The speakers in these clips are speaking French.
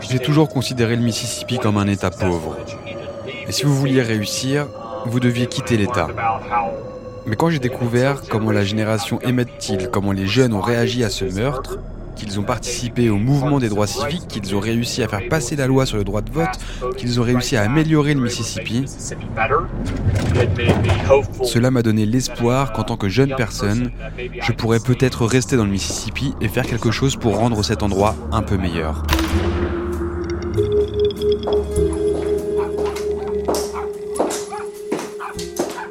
J'ai toujours considéré le Mississippi comme un État pauvre. Et si vous vouliez réussir, vous deviez quitter l'État. Mais quand j'ai découvert comment la génération Emmett Till, comment les jeunes ont réagi à ce meurtre, qu'ils ont participé au mouvement des droits civiques, qu'ils ont réussi à faire passer la loi sur le droit de vote, qu'ils ont réussi à améliorer le Mississippi, cela m'a donné l'espoir qu'en tant que jeune personne, je pourrais peut-être rester dans le Mississippi et faire quelque chose pour rendre cet endroit un peu meilleur.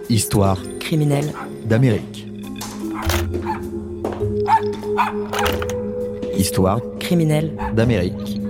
Histoire criminelle d'Amérique. Histoire criminelle d'Amérique.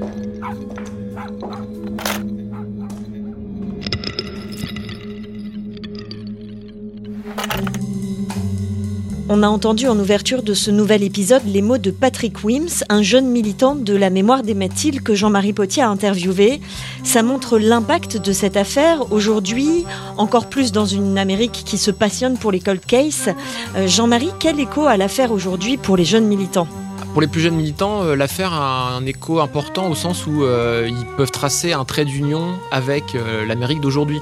On a entendu en ouverture de ce nouvel épisode les mots de Patrick Wims, un jeune militant de la mémoire des Mathildes que Jean-Marie Potier a interviewé. Ça montre l'impact de cette affaire aujourd'hui, encore plus dans une Amérique qui se passionne pour les cold cases. Euh, Jean-Marie, quel écho a l'affaire aujourd'hui pour les jeunes militants? Pour les plus jeunes militants, euh, l'affaire a un écho important au sens où euh, ils peuvent tracer un trait d'union avec l'Amérique d'aujourd'hui.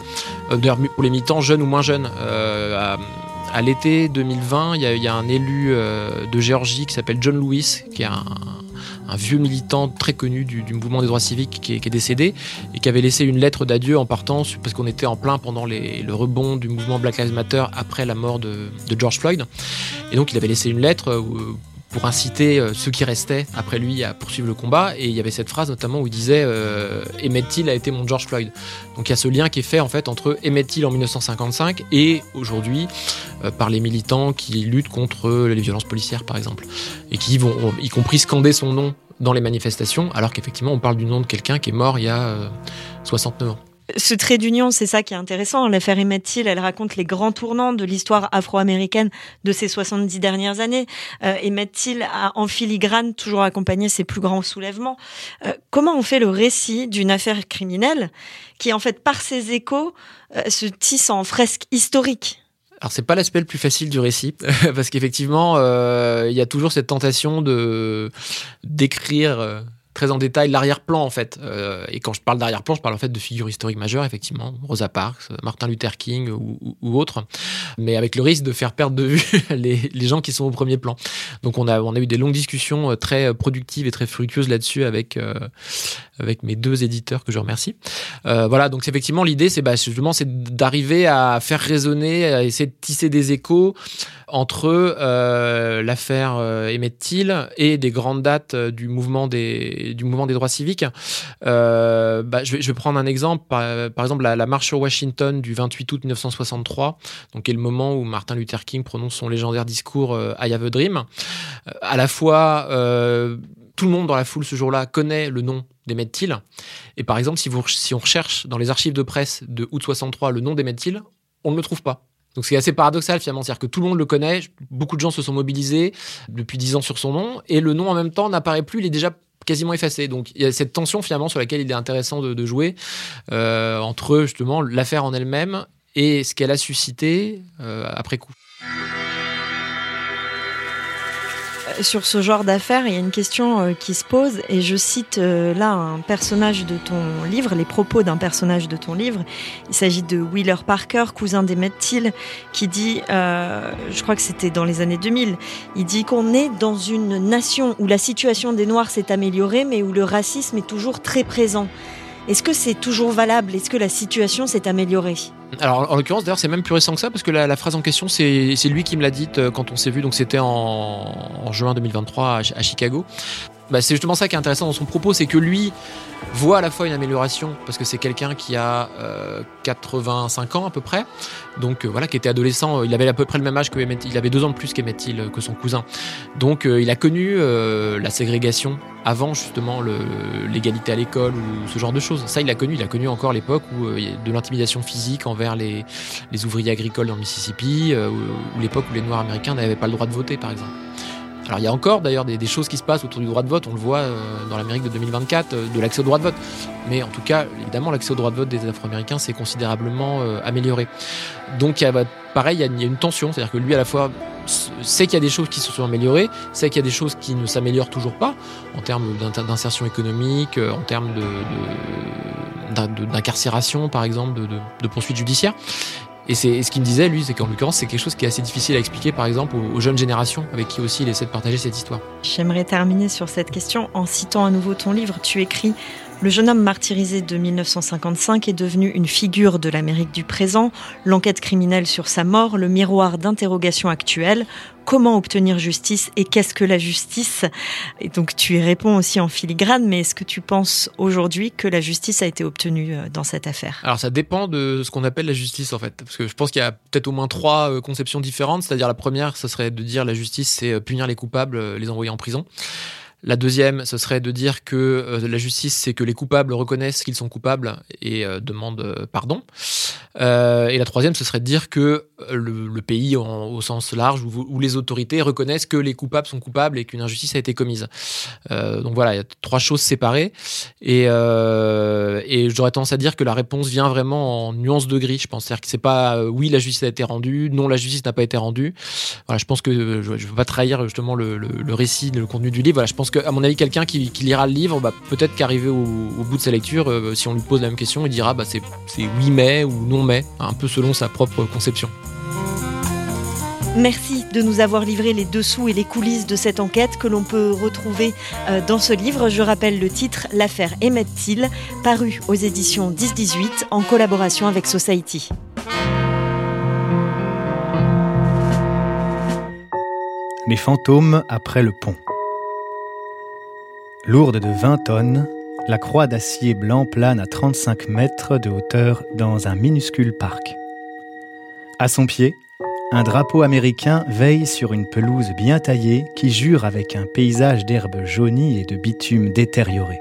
D'ailleurs, pour les militants jeunes ou moins jeunes, à l'été 2020, il y, a un élu euh, de Géorgie qui s'appelle John Lewis, qui est un, vieux militant très connu du, mouvement des droits civiques qui est, décédé et qui avait laissé une lettre d'adieu en partant parce qu'on était en plein pendant le rebond du mouvement Black Lives Matter après la mort de, de George Floyd. Et donc il avait laissé une lettre pour inciter euh, ceux qui restaient après lui à poursuivre le combat. Et il y avait cette phrase notamment où il disait euh, Emmett Till a été mon George Floyd. Donc il y a ce lien qui est fait en fait entre Emmett Till en 1955 et aujourd'hui euh, par les militants qui luttent contre les violences policières par exemple et qui vont y compris scander son nom dans les manifestations alors qu'effectivement on parle du nom de quelqu'un qui est mort il y a 69 ans. Ce trait d'union, c'est ça qui est intéressant. L'affaire Emmett Till, elle raconte les grands tournants de l'histoire afro-américaine de ces 70 dernières années. Euh, Emmett Till a en filigrane toujours accompagné ses plus grands soulèvements. Euh, comment on fait le récit d'une affaire criminelle qui, en fait, par ses échos, euh, se tisse en fresque historique? Alors c'est pas l'aspect le plus facile du récit parce qu'effectivement il y a toujours cette tentation de d'écrire très en détail l'arrière-plan en fait. Euh, et quand je parle d'arrière-plan, je parle en fait de figures historiques majeures, effectivement, Rosa Parks, Martin Luther King ou, autres, mais avec le risque de faire perdre de vue les, les, gens qui sont au premier plan. Donc on a, on a eu des longues discussions euh, très productives et très fructueuses là-dessus avec, euh, avec mes deux éditeurs que je remercie. Euh, voilà, donc effectivement l'idée c'est bah, justement c'est d'arriver à faire résonner, à essayer de tisser des échos entre euh, l'affaire euh, Emmett Till et des grandes dates euh, du mouvement des, droits civiques. Bah, je, vais, prendre un exemple, par, exemple la, marche sur Washington du 28 août 1963, donc qui est le moment où Martin Luther King prononce son légendaire discours I Have a Dream. à la fois, tout le monde dans la foule ce jour-là connaît le nom d'Emmett Till. Et par exemple, si on recherche dans les archives de presse de août 63 le nom d'Emmett Till, on ne le trouve pas. Donc c'est assez paradoxal finalement, c'est-à-dire que tout le monde le connaît, beaucoup de gens se sont mobilisés depuis dix ans sur son nom, et le nom en même temps n'apparaît plus, il est déjà quasiment effacé. Donc il y a cette tension finalement sur laquelle il est intéressant de, jouer euh, entre justement l'affaire en elle-même et ce qu'elle a suscité euh, après coup. Sur ce genre d'affaires, il y a une question euh, qui se pose, et je cite euh, là un personnage de ton livre, les propos d'un personnage de ton livre. Il s'agit de Wheeler Parker, cousin d'Emmett Till, qui dit, euh, je crois que c'était dans les années 2000, il dit qu'on est dans une nation où la situation des Noirs s'est améliorée, mais où le racisme est toujours très présent. Est-ce que c'est toujours valable? Est-ce que la situation s'est améliorée? Alors en l'occurrence d'ailleurs c'est même plus récent que ça parce que la, phrase en question c'est lui qui me l'a dite euh, quand on s'est vu. Donc c'était en, juin 2023 à Chicago bah, c'est justement ça qui est intéressant dans son propos, c'est que lui voit à la fois une amélioration, parce que c'est quelqu'un qui a 85 euh, ans à peu près, donc euh, voilà, qui était adolescent, il avait à peu près le même âge que il avait deux ans de plus qu'Emmett que son cousin. Donc euh, il a connu la ségrégation avant justement l'égalité à l'école ou ce genre de choses. Ça, il a connu, il a connu encore l'époque où de l'intimidation physique envers les, les, ouvriers agricoles dans le Mississippi, ou l'époque où les Noirs américains n'avaient pas le droit de voter, par exemple Alors il y a encore d'ailleurs des, choses qui se passent autour du droit de vote, on le voit dans l'Amérique de 2024, de l'accès au droit de vote. Mais en tout cas, évidemment, l'accès au droit de vote des Afro-Américains s'est considérablement amélioré. Donc il y a, bah, pareil, il y, a, une tension, c'est-à-dire que lui à la fois sait qu'il y a des choses qui se sont améliorées, sait qu'il y a des choses qui ne s'améliorent toujours pas en termes d'insertion économique, en termes d'incarcération par exemple, de, de poursuites judiciaires. Et c'est ce qu'il me disait, lui, c'est qu'en l'occurrence, c'est quelque chose qui est assez difficile à expliquer, par exemple, aux, jeunes générations avec qui aussi il essaie de partager cette histoire. J'aimerais terminer sur cette question en citant à nouveau ton livre. Tu écris le jeune homme martyrisé de 1955 est devenu une figure de l'Amérique du présent, l'enquête criminelle sur sa mort, le miroir d'interrogation actuelle, comment obtenir justice et qu'est-ce que la justice? Et donc tu y réponds aussi en filigrane, mais est-ce que tu penses aujourd'hui que la justice a été obtenue euh, dans cette affaire? Alors ça dépend de ce qu'on appelle la justice en fait, parce que je pense qu'il y a peut-être au moins trois euh, conceptions différentes, c'est-à-dire la première, ce serait de dire la justice c'est euh, punir les coupables, les envoyer en prison. La deuxième, ce serait de dire que euh, la justice, c'est que les coupables reconnaissent qu'ils sont coupables et euh, demandent euh, pardon. et la troisième, ce serait de dire que le, pays, au sens large, où, les autorités reconnaissent que les coupables sont coupables et qu'une injustice a été commise. donc voilà, il y a trois choses séparées. Et, et j'aurais tendance à dire que la réponse vient vraiment en nuance de gris, je pense. C'est-à-dire que c'est pas oui, la justice a été rendue, non, la justice n'a pas été rendue. Voilà, je pense que je ne veux pas trahir justement le, le, récit, le contenu du livre. Voilà, je pense que, à mon avis, quelqu'un qui, lira le livre, bah, peut-être qu'arrivé au, bout de sa lecture, euh, si on lui pose la même question, il dira bah, c'est oui mais ou non mais, un peu selon sa propre conception. Merci de nous avoir livré les dessous et les coulisses de cette enquête que l'on peut retrouver euh, dans ce livre. Je rappelle le titre L'affaire Emmett Till, paru aux éditions 10-18 en collaboration avec Society. Les fantômes après le pont. Lourde de 20 tonnes, la croix d'acier blanc plane à 35 mètres de hauteur dans un minuscule parc. À son pied, un drapeau américain veille sur une pelouse bien taillée qui jure avec un paysage d'herbes jaunies et de bitume détérioré.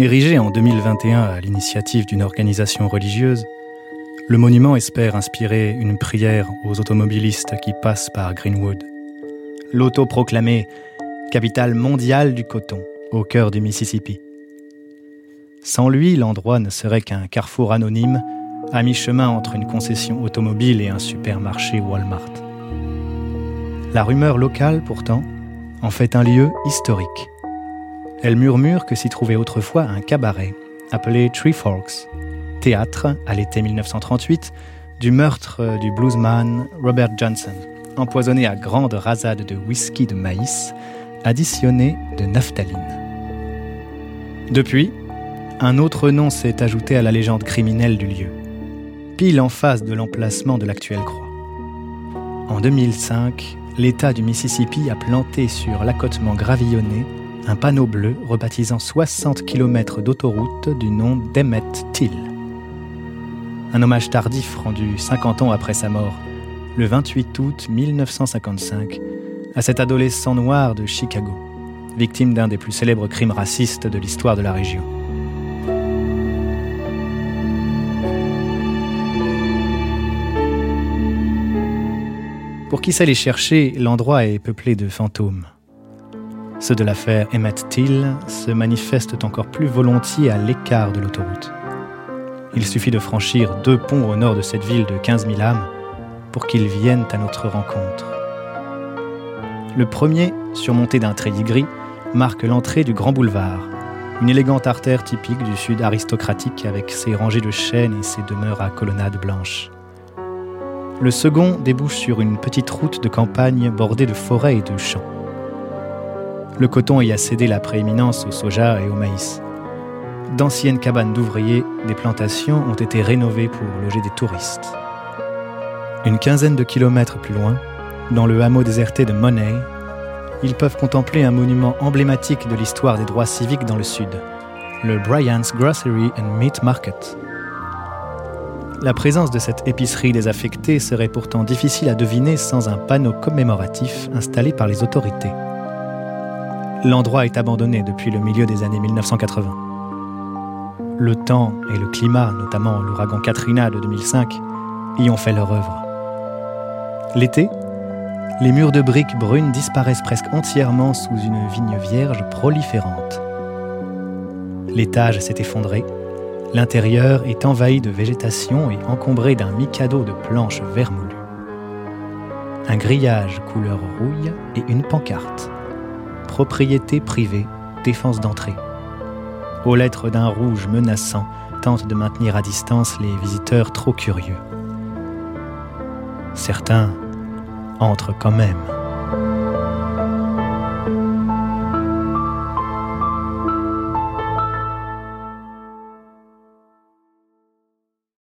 Érigé en 2021 à l'initiative d'une organisation religieuse, le monument espère inspirer une prière aux automobilistes qui passent par Greenwood. L'autoproclamé capitale mondiale du coton, au cœur du Mississippi. Sans lui, l'endroit ne serait qu'un carrefour anonyme, à mi-chemin entre une concession automobile et un supermarché Walmart. La rumeur locale, pourtant, en fait un lieu historique. Elle murmure que s'y trouvait autrefois un cabaret, appelé Tree Forks, théâtre, à l'été 1938, du meurtre du bluesman Robert Johnson, empoisonné à grandes rasades de whisky de maïs additionné de naphtaline. Depuis, un autre nom s'est ajouté à la légende criminelle du lieu, pile en face de l'emplacement de l'actuelle croix. En 2005, l'État du Mississippi a planté sur l'accotement gravillonné un panneau bleu rebaptisant 60 km d'autoroute du nom d'Emmett Till. Un hommage tardif rendu 50 ans après sa mort, le 28 août 1955, à cet adolescent noir de Chicago, victime d'un des plus célèbres crimes racistes de l'histoire de la région. Pour qui les chercher, l'endroit est peuplé de fantômes. Ceux de l'affaire Emmett Till se manifestent encore plus volontiers à l'écart de l'autoroute. Il suffit de franchir deux ponts au nord de cette ville de 15 000 âmes pour qu'ils viennent à notre rencontre. Le premier, surmonté d'un treillis gris, marque l'entrée du Grand Boulevard, une élégante artère typique du sud aristocratique avec ses rangées de chênes et ses demeures à colonnades blanches. Le second débouche sur une petite route de campagne bordée de forêts et de champs. Le coton y a cédé la prééminence au soja et au maïs. D'anciennes cabanes d'ouvriers des plantations ont été rénovées pour loger des touristes. Une quinzaine de kilomètres plus loin, dans le hameau déserté de Money, ils peuvent contempler un monument emblématique de l'histoire des droits civiques dans le sud, le Bryant's Grocery and Meat Market. La présence de cette épicerie désaffectée serait pourtant difficile à deviner sans un panneau commémoratif installé par les autorités. L'endroit est abandonné depuis le milieu des années 1980. Le temps et le climat, notamment l'ouragan Katrina de 2005, y ont fait leur œuvre. L'été, Les murs de briques brunes disparaissent presque entièrement sous une vigne vierge proliférante. L'étage s'est effondré. L'intérieur est envahi de végétation et encombré d'un mikado de planches vermoulues. Un grillage couleur rouille et une pancarte. Propriété privée, défense d'entrée. Aux lettres d'un rouge menaçant, tente de maintenir à distance les visiteurs trop curieux. Certains entrent quand même.